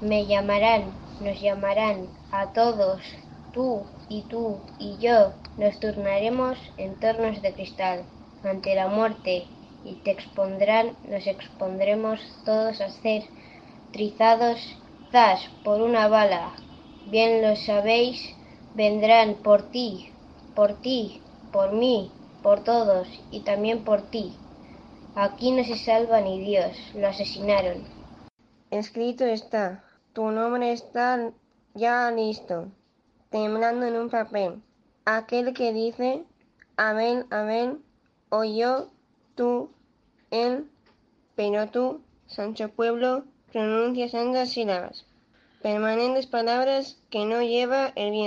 Me llamarán, nos llamarán a todos, tú y tú y yo, nos turnaremos en tornos de cristal ante la muerte y te expondrán, nos expondremos todos a ser trizados, zas, por una bala. Bien lo sabéis, vendrán por ti, por ti, por mí, por todos y también por ti. Aquí no se salva ni Dios, lo asesinaron. Escrito está, tu nombre está ya listo, temblando en un papel. Aquel que dice, amén, amén, o yo, tú, él, pero tú, Sancho Pueblo, pronuncias ambas sílabas, permanentes palabras que no lleva el viento.